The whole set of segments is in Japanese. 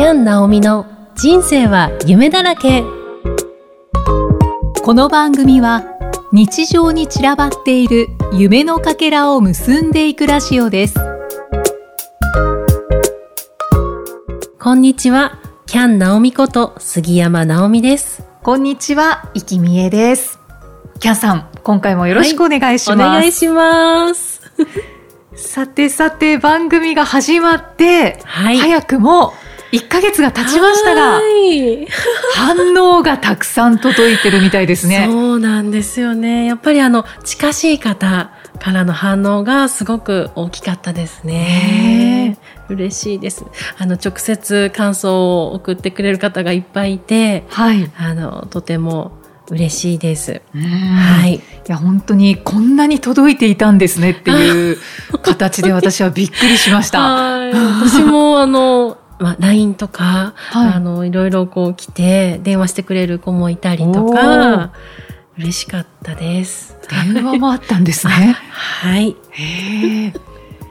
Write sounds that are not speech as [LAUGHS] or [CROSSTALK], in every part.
キャン・ナオミの人生は夢だらけ。この番組は日常に散らばっている夢のかけらを結んでいくラジオです。こんにちは。キャン・ナオミこと杉山直美です。こんにちは、いきみえです。キャンさん、今回もよろしくお願いします、お願いします。[LAUGHS] さてさて番組が始まって、はい。早くも1ヶ月が経ちましたがはい反応がたくさん届いてるみたいですねそうなんですよねやっぱりあの近しい方からの反応がすごく大きかったですね。嬉しいです。あの直接感想を送ってくれる方がいっぱいいて、はい、あのとても嬉しいです。は、はいい。いや本当にこんなに届いていたんですねっていう形で [LAUGHS] 私はびっくりしました。はい。私もあの。まあ、LINE とか、はいあの、いろいろこう来て、電話してくれる子もいたりとか、嬉しかったです。電話もあったんですね。はい。へえ。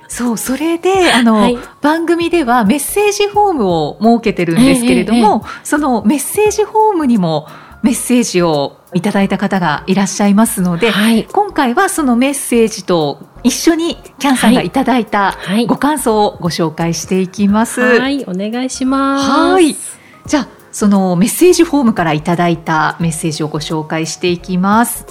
そう、それで、あの、はい番組ではメッセージフォームを設けてるんですけれども、そのメッセージフォームにもメッセージをいただいた方がいらっしゃいますので、はい。今回はそのメッセージと一緒にキャンさんがいただいたはいご感想をご紹介していきます。はい。お願いします。はい。じゃあ、そのメッセージフォームからいただいたメッセージをご紹介していきます。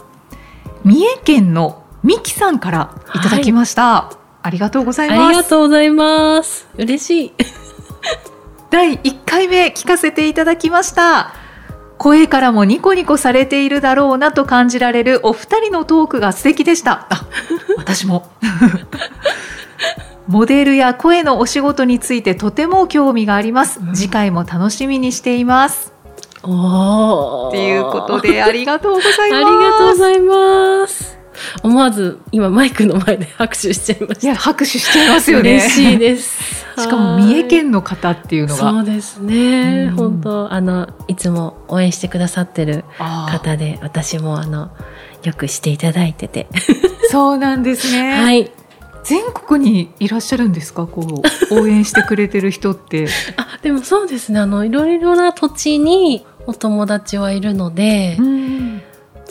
三重県のみきさんからいただきました。ありがとうございありがます。とうございます。嬉しい。[LAUGHS] 第1回目聞かせていただきました。声からもニコニコされているだろうなと感じられるお二人のトークが素敵でした。あ、私も。[LAUGHS] モデルや声のお仕事についてとても興味があります。次回も楽しみにしています。おーっていうことでありがとうございます。ありがとうございます。思わず今マイクの前で拍手しちゃいました。いや拍手しちゃいますよね。嬉しいです。[LAUGHS] しかも三重県の方っていうのそが。うですね。うん本当あのいつも応援してくださってる方で、私もあのよくしていただいてて、[LAUGHS] そうなんですね。はい。全国にいらっしゃるんですか？こう応援してくれてる人って。[LAUGHS] あでもそうですね。あのいろいろな土地にお友達はいるので、うん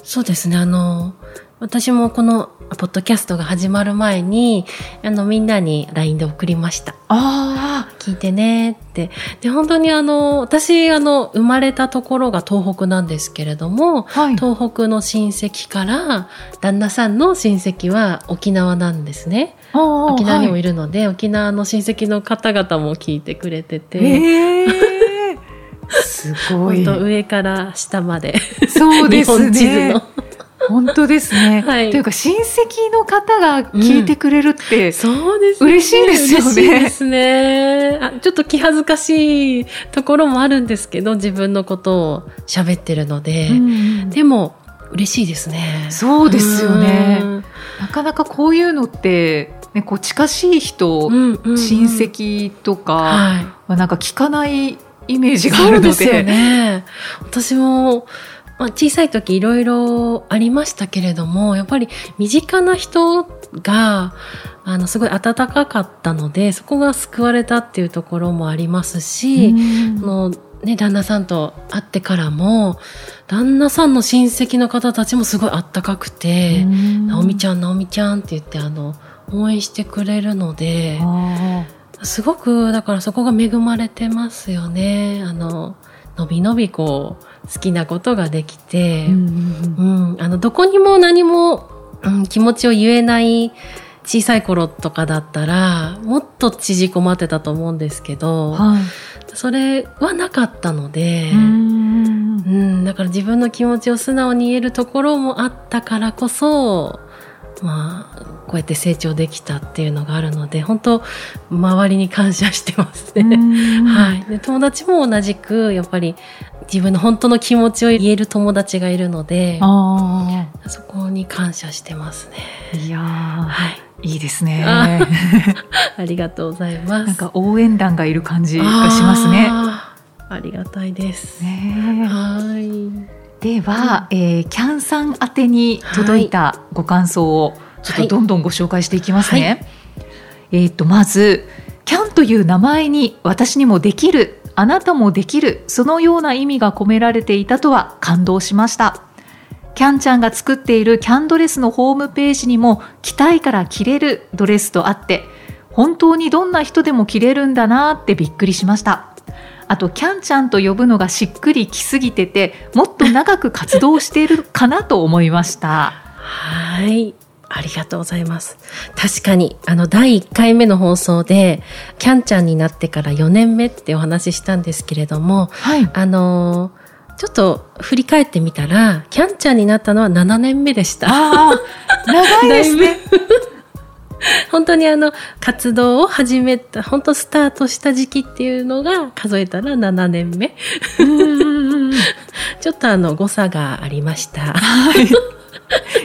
そうですね。あの、私もこのポッドキャストが始まる前に、あの、みんなに LINE で送りました。あ聞いてねって。で、本当にあの、私、あの、生まれたところが東北なんですけれども、あ、はい。東北の親戚から、旦那さんの親戚は沖縄なんですね。沖縄にもいる。るので、沖縄の親戚の方々も聞いてくれてて、ええ [LAUGHS] すごい本。当上から下まで、そうです日本地図ねの。。本当ですね。はいというか親戚の方が聞いてくれるって、そうですね。嬉しいですよね嬉しいですね。あちょっと気恥ずかしいところもあるんですけど、自分のことを喋ってるので。うんでも、嬉しいですね。そうですよねうんなかなかこういうのって、ね、こう近しい人、うんうんうん親戚とかはなんか聞かないイメージがあそるので。うですよね。私も、まあ、小さい時いろいろありましたけれども、やっぱり身近な人が、あの、すごい温かかったので、そこが救われたっていうところもありますし、うん。ね、旦那さんと会ってからも、旦那さんの親戚の方たちもすごいあったかくて、直美ちゃん、直美ちゃんって言って、あの、応援してくれるので、あすごく、だからそこが恵まれてますよね。あの、のびのびこう、好きなことができて、ーうんうん、あの、どこにも何も、うん、気持ちを言えない小さい頃とかだったら、もっと縮こまってたと思うんですけど、はい。それはなかったので、うん。うん、だから自分の気持ちを素直に言えるところもあったからこそ、まあ、こうやって成長できたっていうのがあるので、本当周りに感謝してますね。[LAUGHS] はい。で、友達も同じく、やっぱり自分の本当の気持ちを言える友達がいるので、あそこに感謝してますね。あ、いやはい。ーいいですね。あ [LAUGHS] ありがとうございます。なんか応援団がいる感じがしますね。ありがたいです。ねはい。では、えーキャンさん宛てに届いたご感想をちょっとどんどんご紹介していきますね。えっ、とまずキャンという名前に私にもできるあなたもできるそのような意味が込められていたとは感動しました。キャンちゃんが作っているキャンドレスのホームページにも着たいから着れるドレスとあって本当にどんな人でも着れるんだなってびっくりしましたあとキャンちゃんと呼ぶのがしっくりきすぎててもっと長く活動しているかなと思いましたはいありがとうございます。確かに、あの、第1回目の放送で、キャンちゃんになってから4年目ってお話ししたんですけれども、はいあのーちょっと振り返ってみたら、キャンちゃんになったのは7年目でした。ああ長いですね [LAUGHS] 本当にあの、活動を始めた、本当スタートした時期っていうのが数えたら7年目。[LAUGHS] ちょっとあの、誤差がありました。はい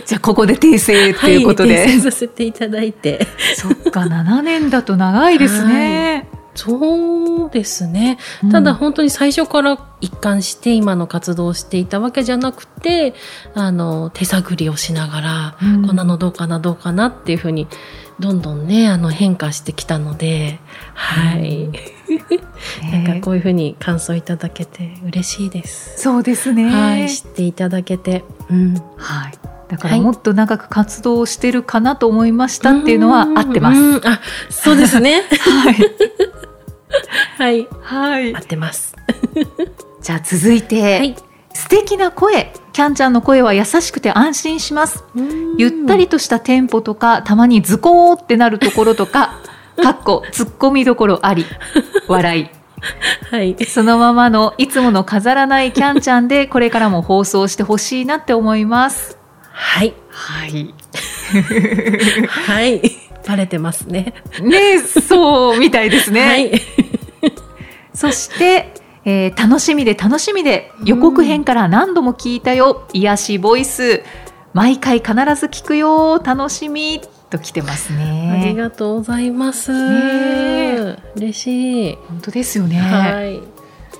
じゃあここで訂正ということで、はい、訂正させていただいて。そっか7年だと長いですね、そうですね。うんただ本当に最初から一貫して今の活動をしていたわけじゃなくて、あの、手探りをしながら、うんこんなのどうかな、どうかなっていうふうに、どんどんね、あの、変化してきたので、はい。[LAUGHS] なんかこういうふうに感想いただけて嬉しいです。そうですねはい、知っていただけて。うん。はいだからもっと長く活動してるかなと思いましたっていうのは合ってます。うんあ、そうですね。はい。[LAUGHS] はい合。ってます。[LAUGHS] じゃあ続いて、はい。素敵な声。キャンちゃんの声は優しくて安心します。ゆったりとしたテンポとか、たまにズコーってなるところとか、[LAUGHS] かっこ、ツッコミどころあり、笑い。[LAUGHS] はい。そのままのいつもの飾らないキャンちゃんで、これからも放送してほしいなって思います。はい。はい。[LAUGHS] はい。バレてますね。ねそうみたいですね。はい。そして、えー楽しみで楽しみで予告編から何度も聞いたよ、癒しボイス毎回必ず聞くよ楽しみと来てますありね。がとうございます。ね嬉しい。本当ですよね。はい。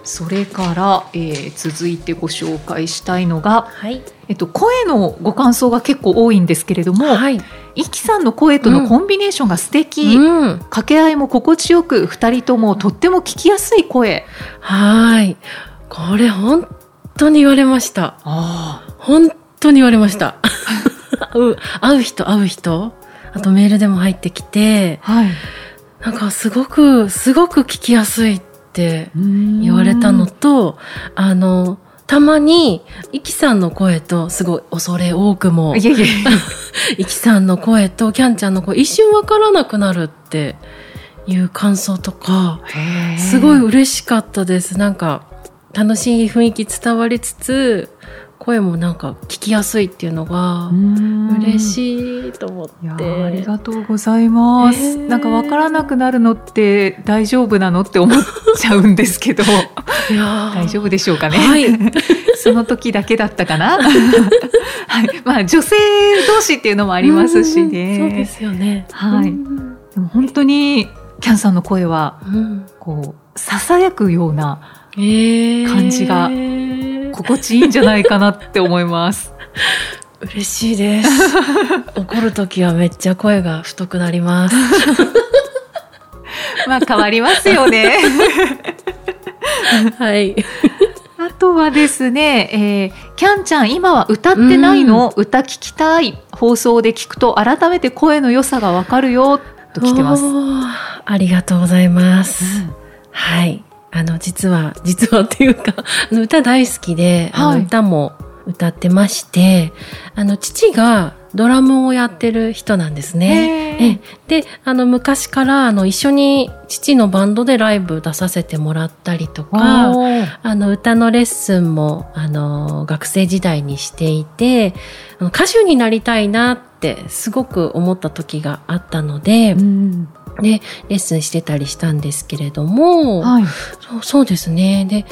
それから、えー続いてご紹介したいのが、はい。えっと、声のご感想が結構多いんですけれども、はい。イキさんの声とのコンビネーションが素敵、うん。掛け合いも心地よく2人ともとっても聞きやすい声。はい。これ本当に言われました。あ本当に言われました。会 [LAUGHS] う、会う人、会う人。あとメールでも入ってきて、はい。なんかすごく、すごく聞きやすいって言言われたのと、あの、たまに、イキさんの声と、すごい恐れ多くも、いやいや [LAUGHS] イキさんの声とキャンちゃんの声、一瞬わからなくなるっていう感想とか、すごい嬉しかったです。なんか、楽しい雰囲気伝わりつつ、声もなんか聞きやすいっていうのが、嬉い。しいと思って。ありがとうございます。えーなんかわからなくなるのって大丈夫なのって思っちゃうんですけど、大丈夫でしょうかね。はい。[LAUGHS] その時だけだったかな。はい。まあ女性同士っていうのもありますしね。うんそうですよね。はいうんでも本当にキャンさんの声はうんこうささやくようなえー感じが心地いいんじゃないかなって思います。嬉しいです。[LAUGHS] 怒るときはめっちゃ声が太くなります。[LAUGHS] まあ変わりますよね。[LAUGHS] はい。あとはですね、えーキャンちゃん今は歌ってないの、歌聞きたい放送で聞くと改めて声の良さがわかるよと来てます。ありがとうございます。はい。あの、実は、実はっていうか、[LAUGHS] あの歌大好きで、あはい。の歌も歌ってまして、あの、父がドラムをやってる人なんですね。で、あの、昔から、あの、一緒に父のバンドでライブ出させてもらったりとか、あの、歌のレッスンも、あの、学生時代にしていて、あの歌手になりたいなって、すごく思った時があったので、うんで、レッスンしてたりしたんですけれども、はい。そうそうですね。で、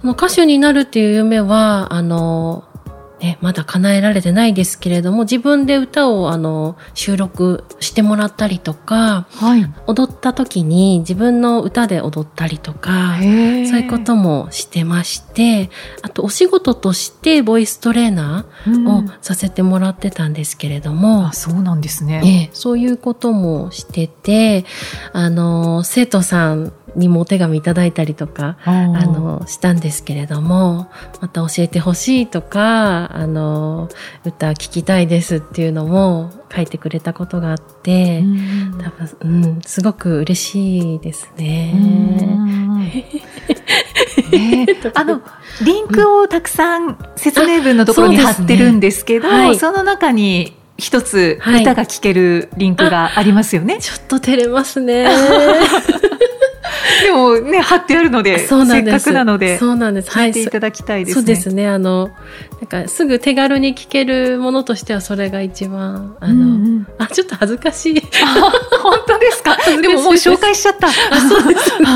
その歌手になるっていう夢は、あの、ね、まだ叶えられてないですけれども、自分で歌をあの収録してもらったりとか、はい。踊った時に自分の歌で踊ったりとか、そういうこともしてまして、あとお仕事としてボイストレーナうんーをさせてもらってたんですけれども、あ、そうなんですね。ええ、そういうこともしてて、あの、生徒さんにもお手紙いただいたりとか、ああの、したんですけれども、また教えてほしいとか、あの、歌聞きたいですっていうのも書いてくれたことがあって、多分、うん、すごく嬉しいですね。[LAUGHS] ね [LAUGHS] あのリンクをたくさん説明文のところに貼ってるんですけど、はい。その中に一つはい。歌が聴けるリンクがありますよね。ちょっと照れますね。[LAUGHS] [LAUGHS] でもね貼ってあるのでそうなんです。せっかくなのでそうなんです。聞いていただきたいですね。そうですね。あの、なんかすぐ手軽に聞けるものとしてはそれが一番、あの、うんうんあ、ちょっと恥ずかしい。あ本当ですか？[LAUGHS] でももう紹介しちゃった。そうですね。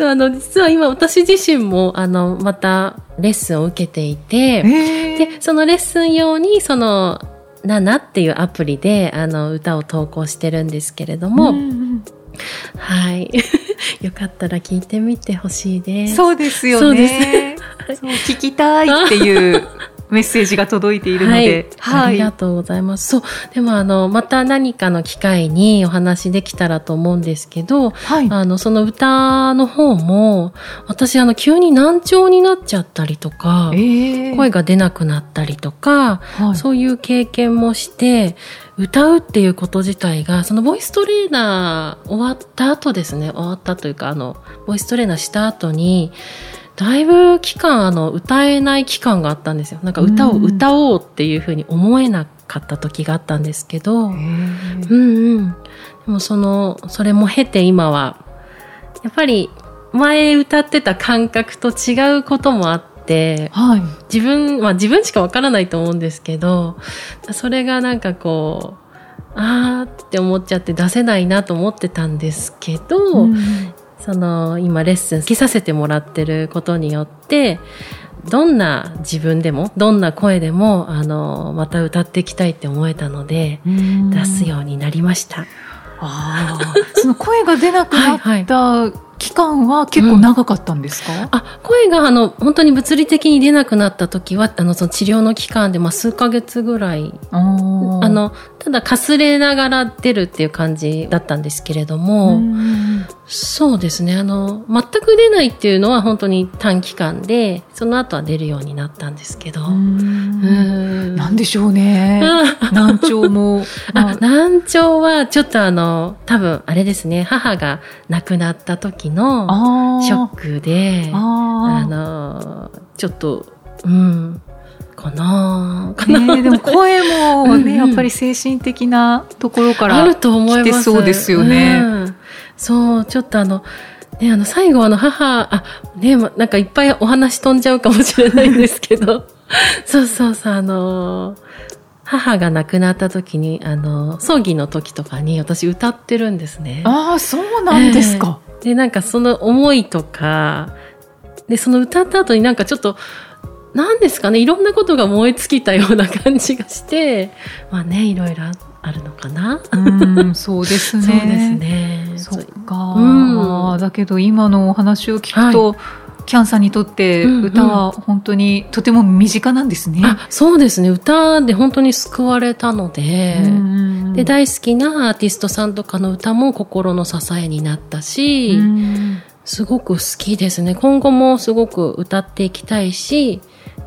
[LAUGHS] あの、実は今私自身も、あの、またレッスンを受けていて、えーで、そのレッスン用に、その、ナナっていうアプリで、あの、歌を投稿してるんですけれども、うんうんはい。[LAUGHS] よかったら聞いてみてほしいです。そうですよね。そう聞きたいっていう [LAUGHS] メッセージが届いているので、はい、ありがとうございます。そう。でもあの、また何かの機会にお話できたらと思うんですけど、はい。あの、その歌の方も、私あの、急に難聴になっちゃったりとか、えー声が出なくなったりとか、はいそういう経験もして、歌うっていうこと自体が、そのボイストレーナー終わった後ですね、終わったというか、あの、ボイストレーナーした後に、だいぶ期間、あの、歌えない期間があったんですよ。なんか歌をうん歌おうっていうふうに思えなかった時があったんですけど、えーうんうん。でもその、それも経て今は、やっぱり前歌ってた感覚と違うこともあって、はい。自分、まあ自分しかわからないと思うんですけど、それがなんかこう、あーって思っちゃって出せないなと思ってたんですけど、うんその今レッスン受けさせてもらってることによって、どんな自分でも、どんな声でも、あの、また歌っていきたいって思えたので、出すようになりました。ああ、その声が出なくなはいった期間は結構長かったんですか、[LAUGHS] あ、声があの、本当に物理的に出なくなった時は、あの、その治療の期間で、まあ、数ヶ月ぐらい、あの、ただかすれながら出るっていう感じだったんですけれども、うんそうですね、あの、全く出ないっていうのは本当に短期間で、その後は出るようになったんですけど、ううん。ん。なんでしょうね。[LAUGHS] 難聴も。まあ、難聴はちょっとあの、多分あれですね、母が亡くなった時のショックで、ああの、ちょっと、うん、かなかー。な、でも声もうんうん。ね、やっぱり精神的なところから。あると思います。来てそうですよね。うんそう、ちょっとあの、ね、あの、最後あの、母、あ、ね、まなんかいっぱいお話飛んじゃうかもしれないんですけど、[LAUGHS] そうそうそう、あの、母が亡くなった時に、あの、葬儀の時とかに私歌ってるんですね。ああ、そうなんですか。で、なんかその思いとか、で、その歌った後になんかちょっと、なんですかね、いろんなことが燃え尽きたような感じがして、まあね、いろいろあるのかな。うん、そうですね。[LAUGHS] そうですね。そっか、うんだけど今のお話を聞くと、キャンさんにとってうんうん歌は本当にとても身近なんですね。あそうですね。歌で本当に救われたので、うんで、大好きなアーティストさんとかの歌も心の支えになったし、うんすごく好きですね。今後もすごく歌っていきたいし、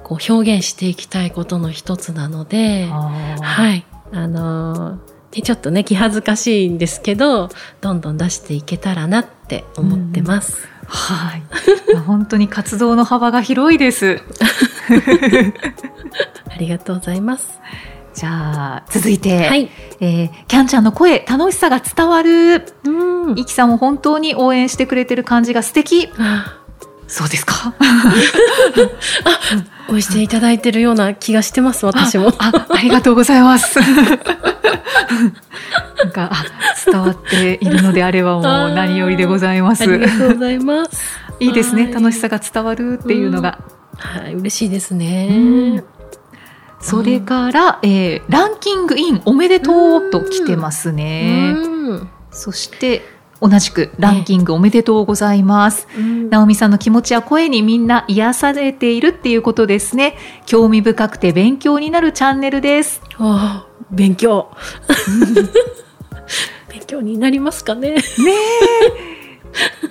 こう表現していきたいことの一つなので、はい。あのーでちょっとね、気恥ずかしいんですけど、どんどん出していけたらなって思ってます。はい。本当に活動の幅が広いです。[LAUGHS] ありがとうございます。じゃあ、続いて、はい。えーキャンちゃんの声、楽しさが伝わる。うんイキさんも本当に応援してくれてる感じが素敵。あそうですか？[LAUGHS] 応援していただいてるような気がしてます、私も。あ、ありがとうございます。[LAUGHS] [LAUGHS] なんか、あ、伝わっているのであればもう何よりでございます。ありがとうございます。[LAUGHS] いいですね。はい楽しさが伝わるっていうのが。はい、嬉しいですうんね。それから、えーランキングインおめでとうと来てますね。うんそして、同じくランキングおめでとうございます。うん直美さんの気持ちや声にみんな癒されているっていうことですね。興味深くて勉強になるチャンネルです。ああ勉強。[LAUGHS] 勉強になりますかね。ね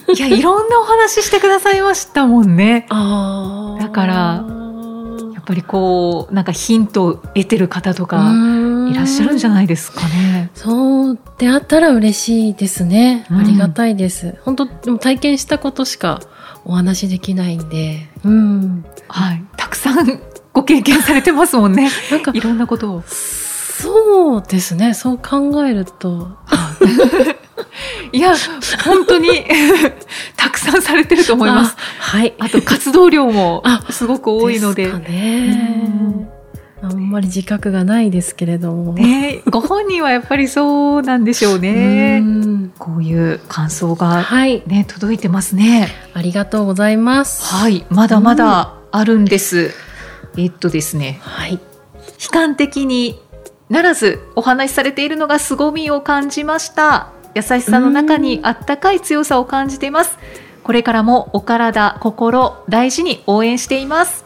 え。いや、いろんなお話してくださいましたもんね。あだからやっぱりこう、なんかヒントを得てる方とかいらっしゃるんじゃいないですかね。そうであったら嬉しいですね。うんありがたいです。本当でも体験したことしかお話できないんで。うん。はい。たくさんご経験されてますもんね。なんかいろんなことを。そうですね。そう考えると。[LAUGHS] いや、本当に [LAUGHS] たくさんされてると思います。あはい。あと活動量もあすごく多いので。ね。あんまり自覚がないですけれども。ね、ご本人はやっぱりそうなんでしょうね。うんこういう感想がはい。ね、届いてますね。ありがとうございます。はい、まだまだあるんです。えっとですね、はい。悲観的にならずお話しされているのが凄みを感じました。優しさの中にあったかい強さを感じています。これからもお体、心、大事に応援しています。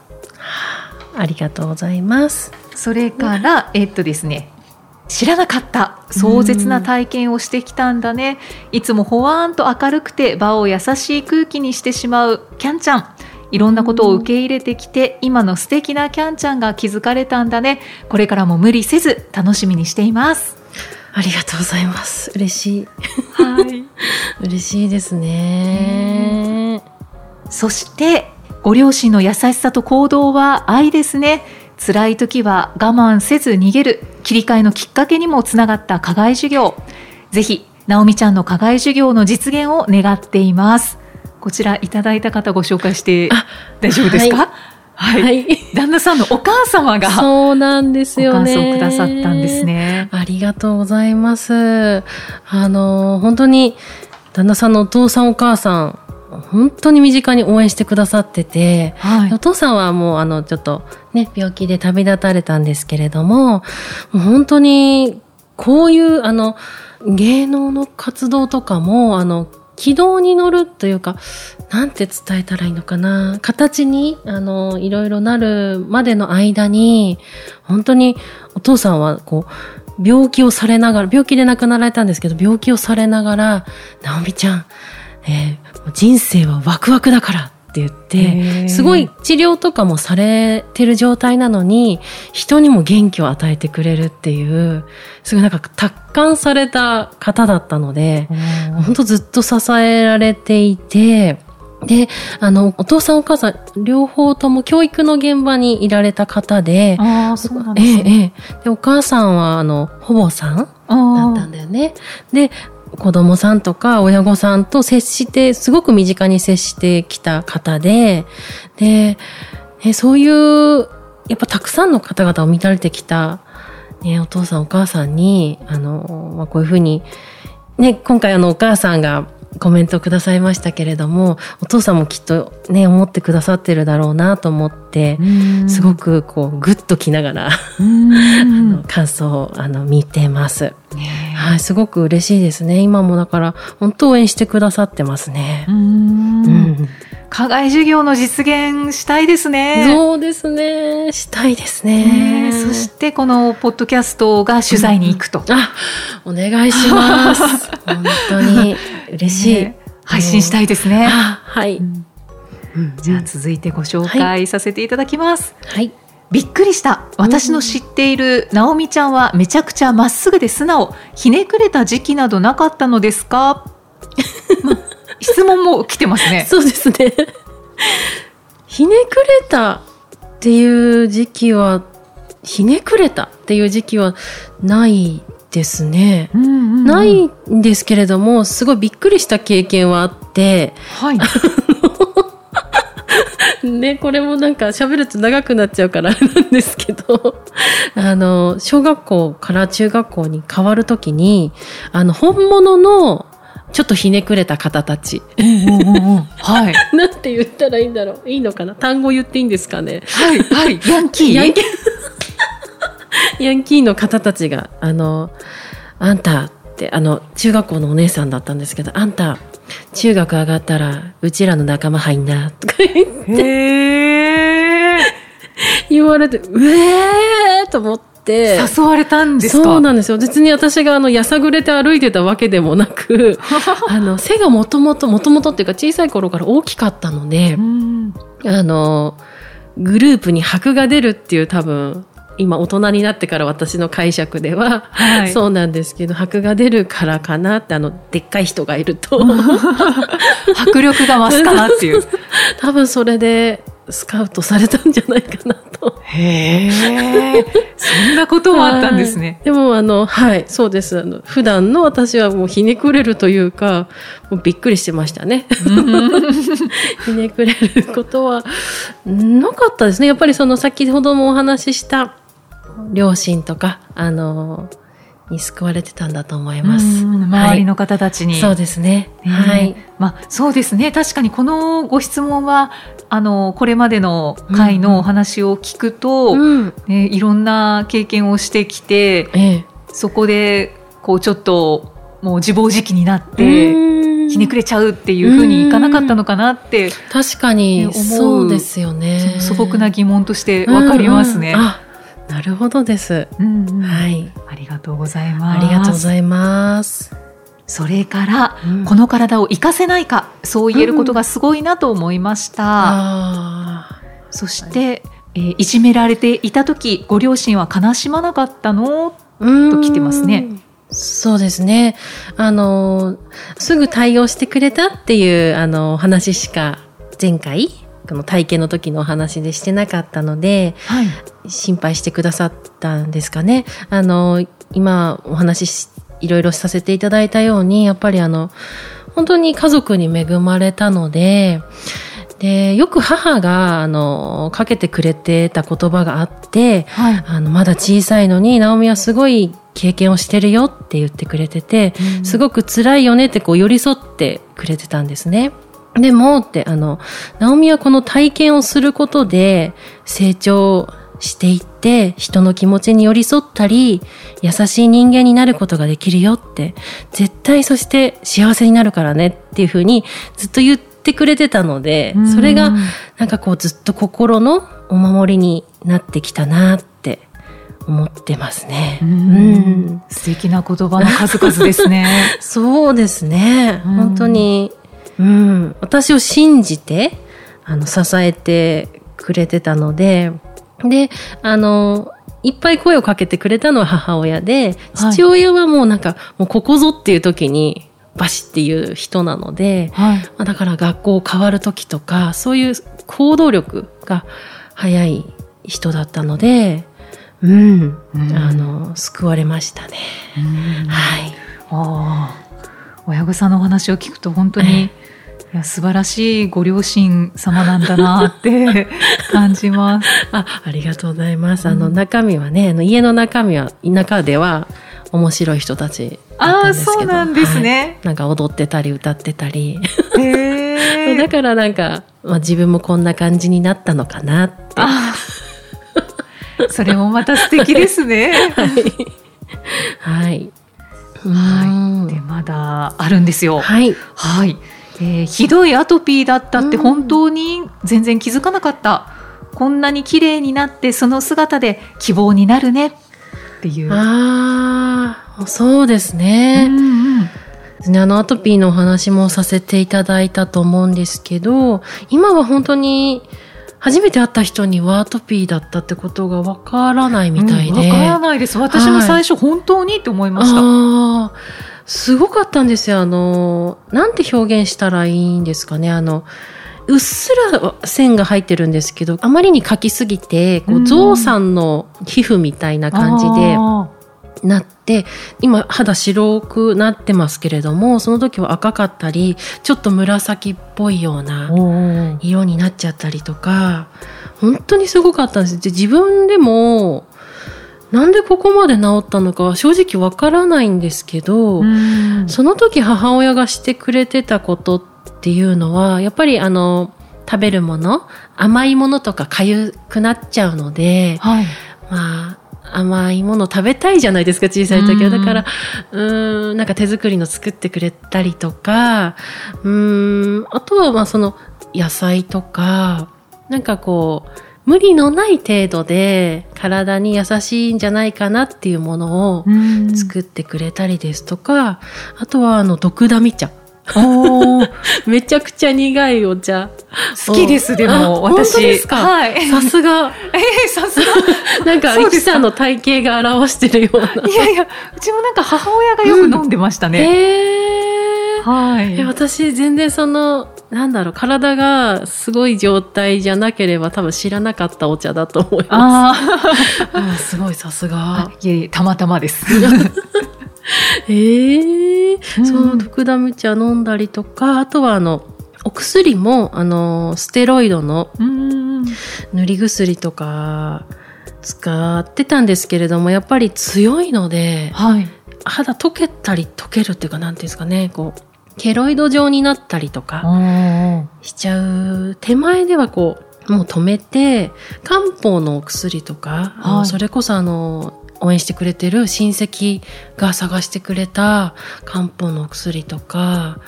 ありがとうございます。それから、えっとですね、知らなかった壮絶な体験をしてきたんだねいつもほわーんと明るくて場を優しい空気にしてしまうキャンちゃんいろんなことを受け入れてきて今の素敵なキャンちゃんが気づかれたんだね。これからも無理せず楽しみにしています。ありがとうございます。嬉しい。はい。[LAUGHS] 嬉しいですね。そしてご両親の優しさと行動は愛ですね。辛い時は我慢せず逃げる。切り替えのきっかけにもつながった課外授業。ぜひ直美ちゃんの課外授業の実現を願っていますこちらいただいた方ご紹介してあ大丈夫ですか？はい、はい。旦那さんのお母様がそうなんですよね。想くださったんです。ねありがとうございます。あの、本当に、旦那さんのお父さんお母さん、本当に身近に応援してくださってて、はいお父さんはもうあのちょっとね病気で旅立たれたんですけれどももう本当にこういうあの芸能の活動とかもあの軌道に乗るというかなんて伝えたらいいのかな。形にあのいろいろなるまでの間に本当にお父さんはこう病気をされながら病気で亡くなられたんですけど病気をされながら直美ちゃん、えー人生はワクワクだから。って言ってすごい治療とかもされてる状態なのに人にも元気を与えてくれるっていうすごいなんか達観された方だったので本当ずっと支えられていてであのお父さんお母さん両方とも教育の現場にいられた方でああそうなんでええすね、ええでお母さんはあの保母さんだあったんだよね。で子供さんとか親御さんと接してすごく身近に接してきた方ででえそういうやっぱたくさんの方々を見られてきた、ね、お父さんお母さんにあの、まあ、こういうふうに、ね、今回あのお母さんがコメントくださいましたけれどもお父さんもきっとね思ってくださってるだろうなと思ってーすごくこうグッときながらうん [LAUGHS] あの感想をあの見てます。ねはい、すごく嬉しいですね。今もだから、本当応援してくださってますねう。うんん。課外授業の実現したいですね。そうですね。したいですねね。そしてこのポッドキャストが取材に行くと、あ、お願いします。[LAUGHS] 本当に嬉しい。ね配信したいですね。あ、はい。うんうんじゃあ続いてご紹介させていただきます。はい。びっくりした。私の知っている直美ちゃんはめちゃくちゃまっすぐで素直。ひねくれた時期などなかったのですか？[LAUGHS] ま質問も来てますね。[LAUGHS] そうですね。ひねくれたっていう時期は、ひねくれたっていう時期はないですね。うんうんうんないんですけれども、すごいびっくりした経験はあって、はい。[LAUGHS] ね、これもなんか喋ると長くなっちゃうからあれなんですけど、[LAUGHS] あの、小学校から中学校に変わるときに、あの、本物のちょっとひねくれた方たち。はい。[LAUGHS] なんて言ったらいいんだろういいのかな単語言っていいんですかねはい。はい。ヤンキー。ヤンキー、ヤンキーの方たちが、あの、あんたって、あの、中学校のお姉さんだったんですけど、あんた、中学上がったら、うちらの仲間入んな、とか言って。言われて、うえーと思って。誘われたんですか？そうなんですよ。別に私があの、やさぐれて歩いてたわけでもなく、[LAUGHS] あの、背がもともと、もともとっていうか小さい頃から大きかったので、あの、グループに箔が出るっていう多分、今大人になってから私の解釈では、はい、そうなんですけど箔が出るからかなってあのでっかい人がいると [LAUGHS] 迫力が増すかなっていう [LAUGHS] 多分それでスカウトされたんじゃないかなと。へえ、そんなこともあったんですね。でも、あの、はい、そうです。あの、普段の私はもうひねくれるというか、もうびっくりしてましたね。[LAUGHS] ひねくれることはなかったですね。やっぱりその先ほどもお話しした両親とか、あの、に救われてたんだと思います。周りの方たちに、はい、そうですね。はい。まあ、そうですね。確かにこのご質問は、あの、これまでの回のお話を聞くと、うんね、いろんな経験をしてきて、ええ、そこで、こう、ちょっと、もう自暴自棄になって、ひねくれちゃうっていうふうにいかなかったのかなって確かにそうですよね素朴な疑問としてわかりますね。うんうんなるほどです、うんうん、はい。ありがとうございます。ありがとうございます。それから、うん、この体を活かせないか、そう言えることがすごいなと思いました。うん、そして、はい、えー、いじめられていた時、ご両親は悲しまなかったの？と来てますね。そうですね。あの、すぐ対応してくれたっていう、あの、話しか前回この体験の時のお話でしてなかったので、はい、心配してくださったんですかね。あの、今お話しいろいろさせていただいたように、やっぱりあの、本当に家族に恵まれたので、で、よく母が、あの、かけてくれてた言葉があって、はい、あの、まだ小さいのに、ナオミはすごい経験をしてるよって言ってくれてて、うん、すごく辛いよねってこう寄り添ってくれてたんですね。でも、って、あの、ナオミはこの体験をすることで成長していって、人の気持ちに寄り添ったり、優しい人間になることができるよって、絶対そして幸せになるからねっていうふうにずっと言ってくれてたので、それがなんかこうずっと心のお守りになってきたなって思ってますね。うん、素敵な言葉の数々ですね。[LAUGHS] そうですね。本当にうん、私を信じて、あの、支えてくれてたので、で、あの、いっぱい声をかけてくれたのは母親で、父親はもうなんか、もうここぞっていう時に、バシっていう人なので、はい、まあ、だから学校変わる時とか、そういう行動力が早い人だったので、うん、うん、あの、救われましたね。はい。ああ。親御さんのお話を聞くと本当にいや素晴らしいご両親様なんだなって [LAUGHS] 感じます。あ、ありがとうございます。あの、中身はね、あの家の中身は、田舎では面白い人たちだったんですけど。あそうなんですね、はい、なんか踊ってたり歌ってたり。へ [LAUGHS] だからなんか、まあ、自分もこんな感じになったのかなって。それもまた素敵ですね。[LAUGHS] はい。はい。はい。で、まだあるんですよ。はい。はい。えー、ひどいアトピーだったって本当に全然気づかなかった、うん、こんなに綺麗になってその姿で希望になるね。っていう。ああそうですね、うんうん。あのアトピーのお話もさせていただいたと思うんですけど今は本当に初めて会った人にはアトピーだったってことがわからないみたいで。わ、うん、からないです。私も最初本当にって思いました。はい、すごかったんですよ。あの、なんて表現したらいいんですかね。あの、うっすら線が入ってるんですけど、あまりに描きすぎて、こう、ゾウさんの皮膚みたいな感じで、なって、今肌白くなってますけれども、その時は赤かったり、ちょっと紫っぽいような色になっちゃったりとか、本当にすごかったんです。で自分でも、なんでここまで治ったのかは正直わからないんですけど、その時母親がしてくれてたことっていうのは、やっぱりあの、食べるもの、甘いものとか痒くなっちゃうので、はい、まあ、甘いもの食べたいじゃないですか、小さい時は。だから、うん、なんか手作りの作ってくれたりとか、うん、あとはまあその野菜とか、なんかこう、無理のない程度で体に優しいんじゃないかなっていうものをうん作ってくれたりですとか、あとはあの、毒ダミ茶。[LAUGHS] めちゃくちゃ苦いお茶。好きです、であも、本当私。ですか？はい。さすが。[LAUGHS] えーさすが。[LAUGHS] なんか、イキそうですかさんの体型が表してるような。いやいや、うちもなんか母親がよく飲んでましたね。へー。はい。え私全然そのなんだろう体がすごい状態じゃなければ多分知らなかったお茶だと思いまあす。ー [LAUGHS] あすごいさすあが。。いえいえ、たまたまです。[LAUGHS] ええうんその毒ダミ茶飲んだりとかあとはあのお薬もあのステロイドのうん。塗り薬とか使ってたんですけれどもやっぱり強いのではい。肌溶けたり溶けるっていうかなんていうんですかねこうケロイド状になったりとか。おしちゃう手前ではこうもう止めて漢方のお薬とか、はいそれこそあの応援してくれてる親戚が探してくれた漢方のお薬とか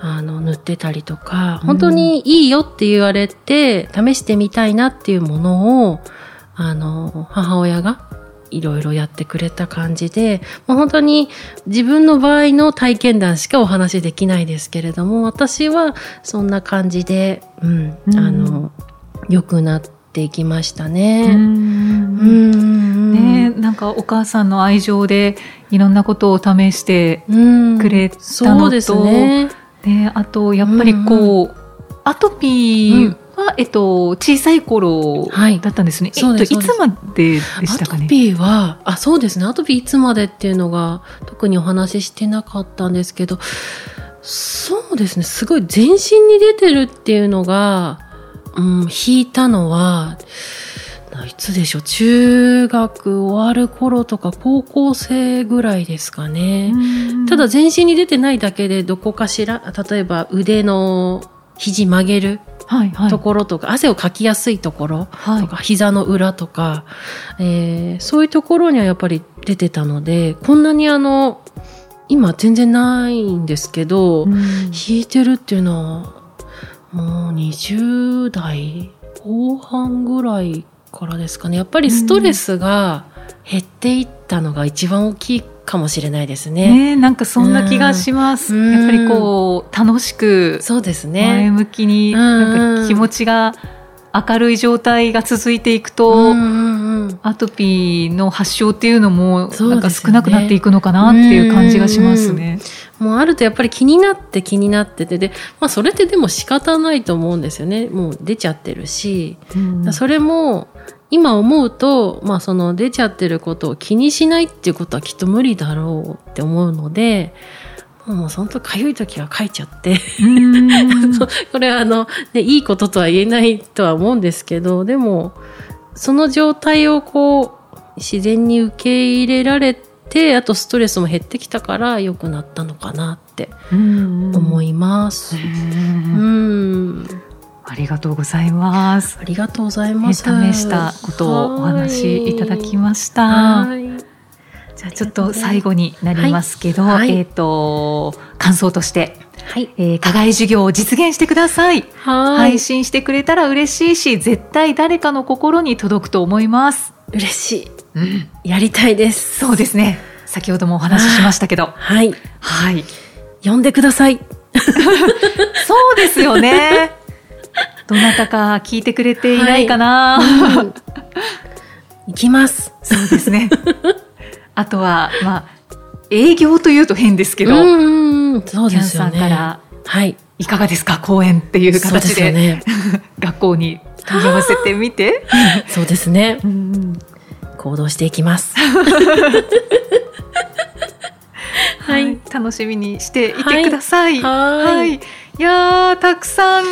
あの塗ってたりとかうん本当にいいよって言われて試してみたいなっていうものをあの母親がいろいろやってくれた感じで、もう本当に自分の場合の体験談しかお話しできないですけれども、私はそんな感じで、うん、うんあの、良くなっていきましたうね。うんん。ねなんかお母さんの愛情でいろんなことを試して、うんくれたのとそうですね。ね、あとやっぱりこう、アトピーは、えっと、小さい頃はいだったんですね。そうですえっと、いつまででしアトたかね？ピーは、あ、そうですね。アトピーいつまでっていうのが特にお話ししてなかったんですけど、そうですね。すごい全身に出てるっていうのが、うん、引いたのは、いつでしょう。中学終わる頃とか高校生ぐらいですかね。うんただ全身に出てないだけでどこかしら、例えば腕の肘曲げるはいはいところとか、汗をかきやすいところ、はい。とか膝の裏とか、えーそういうところにはやっぱり出てたのでこんなにあの今全然ないんですけど、うん。引いてるっていうのはもう20代後半ぐらいからですかね。やっぱりストレスが減っていったのが一番大きいかもしれないですね。ねなんかそんな気がします。うんやっぱりこう、楽しく、そうです前ね。向きに、うんなんか気持ちが明るい状態が続いていくと、アトピーの発症っていうのも、なんか少なくなっていくのかなっていう感じがしますね。もうあるとやっぱり気になって気になっててで、まあ、それってでも仕方ないと思うんですよねもう出ちゃってるし、うんそれも今思うと、まあ、その出ちゃってることを気にしないっていうことはきっと無理だろうって思うのでもうその時かゆい時は書いちゃって [LAUGHS] これはあの、ね、いいこととは言えないとは思うんですけどでもその状態をこう自然に受け入れられてあとストレスも減ってきたから良くなったのかなって思います。うん。うんありがとうございます。ありがとうございねます。試したことをお話しいただきました。はい。じゃあちょっと最後になりますけど、はいはいえっ、と感想として、はい。えー、課外授業を実現してください。はい。配信してくれたら嬉しいし、絶対誰かの心に届くと思います。嬉しい。やりたいです。そうですね。先ほどもお話ししましたけど、はい。はい。呼んでください。[LAUGHS] そうですよね。どなたか聞いてくれていないかな。うん行きます。そうですね。[LAUGHS] あとは、まあ、営業というと変ですけど、うんうんうん、そうキャンさですよね。んから、はい。いかがですか？講演っていう形でね。[LAUGHS] 学校に問い合わせてみて。そうですね。うん行動していきます。[LAUGHS] は、はいい。楽しみにしていてください。はいいやーたくさん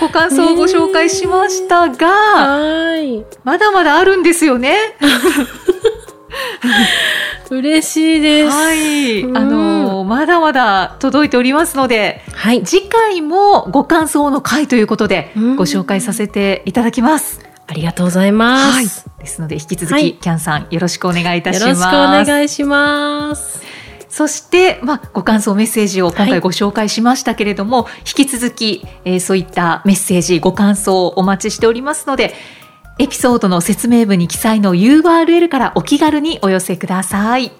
ご感想をご紹介しましたが、はい。まだまだあるんですよね。[LAUGHS] 嬉しいです。はい、うんあのまだまだ届いておりますので、はい。次回もご感想の回ということでうんご紹介させていただきます。ありがとうございます。はい、ですので引き続き、はいキャンさんよろしくお願いいたします。よろしくお願いします。そして、まあ、ご感想メッセージを今はい回ご紹介しましたけれども、引き続き、えーそういったメッセージご感想をお待ちしておりますのでエピソードの説明文に記載の URL からお気軽にお寄せください。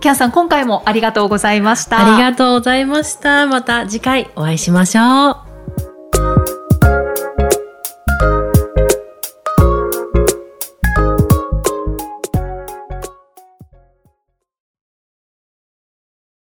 キャンさん、今回もありがとうございました。ありがとうございました。また次回お会いしましょう。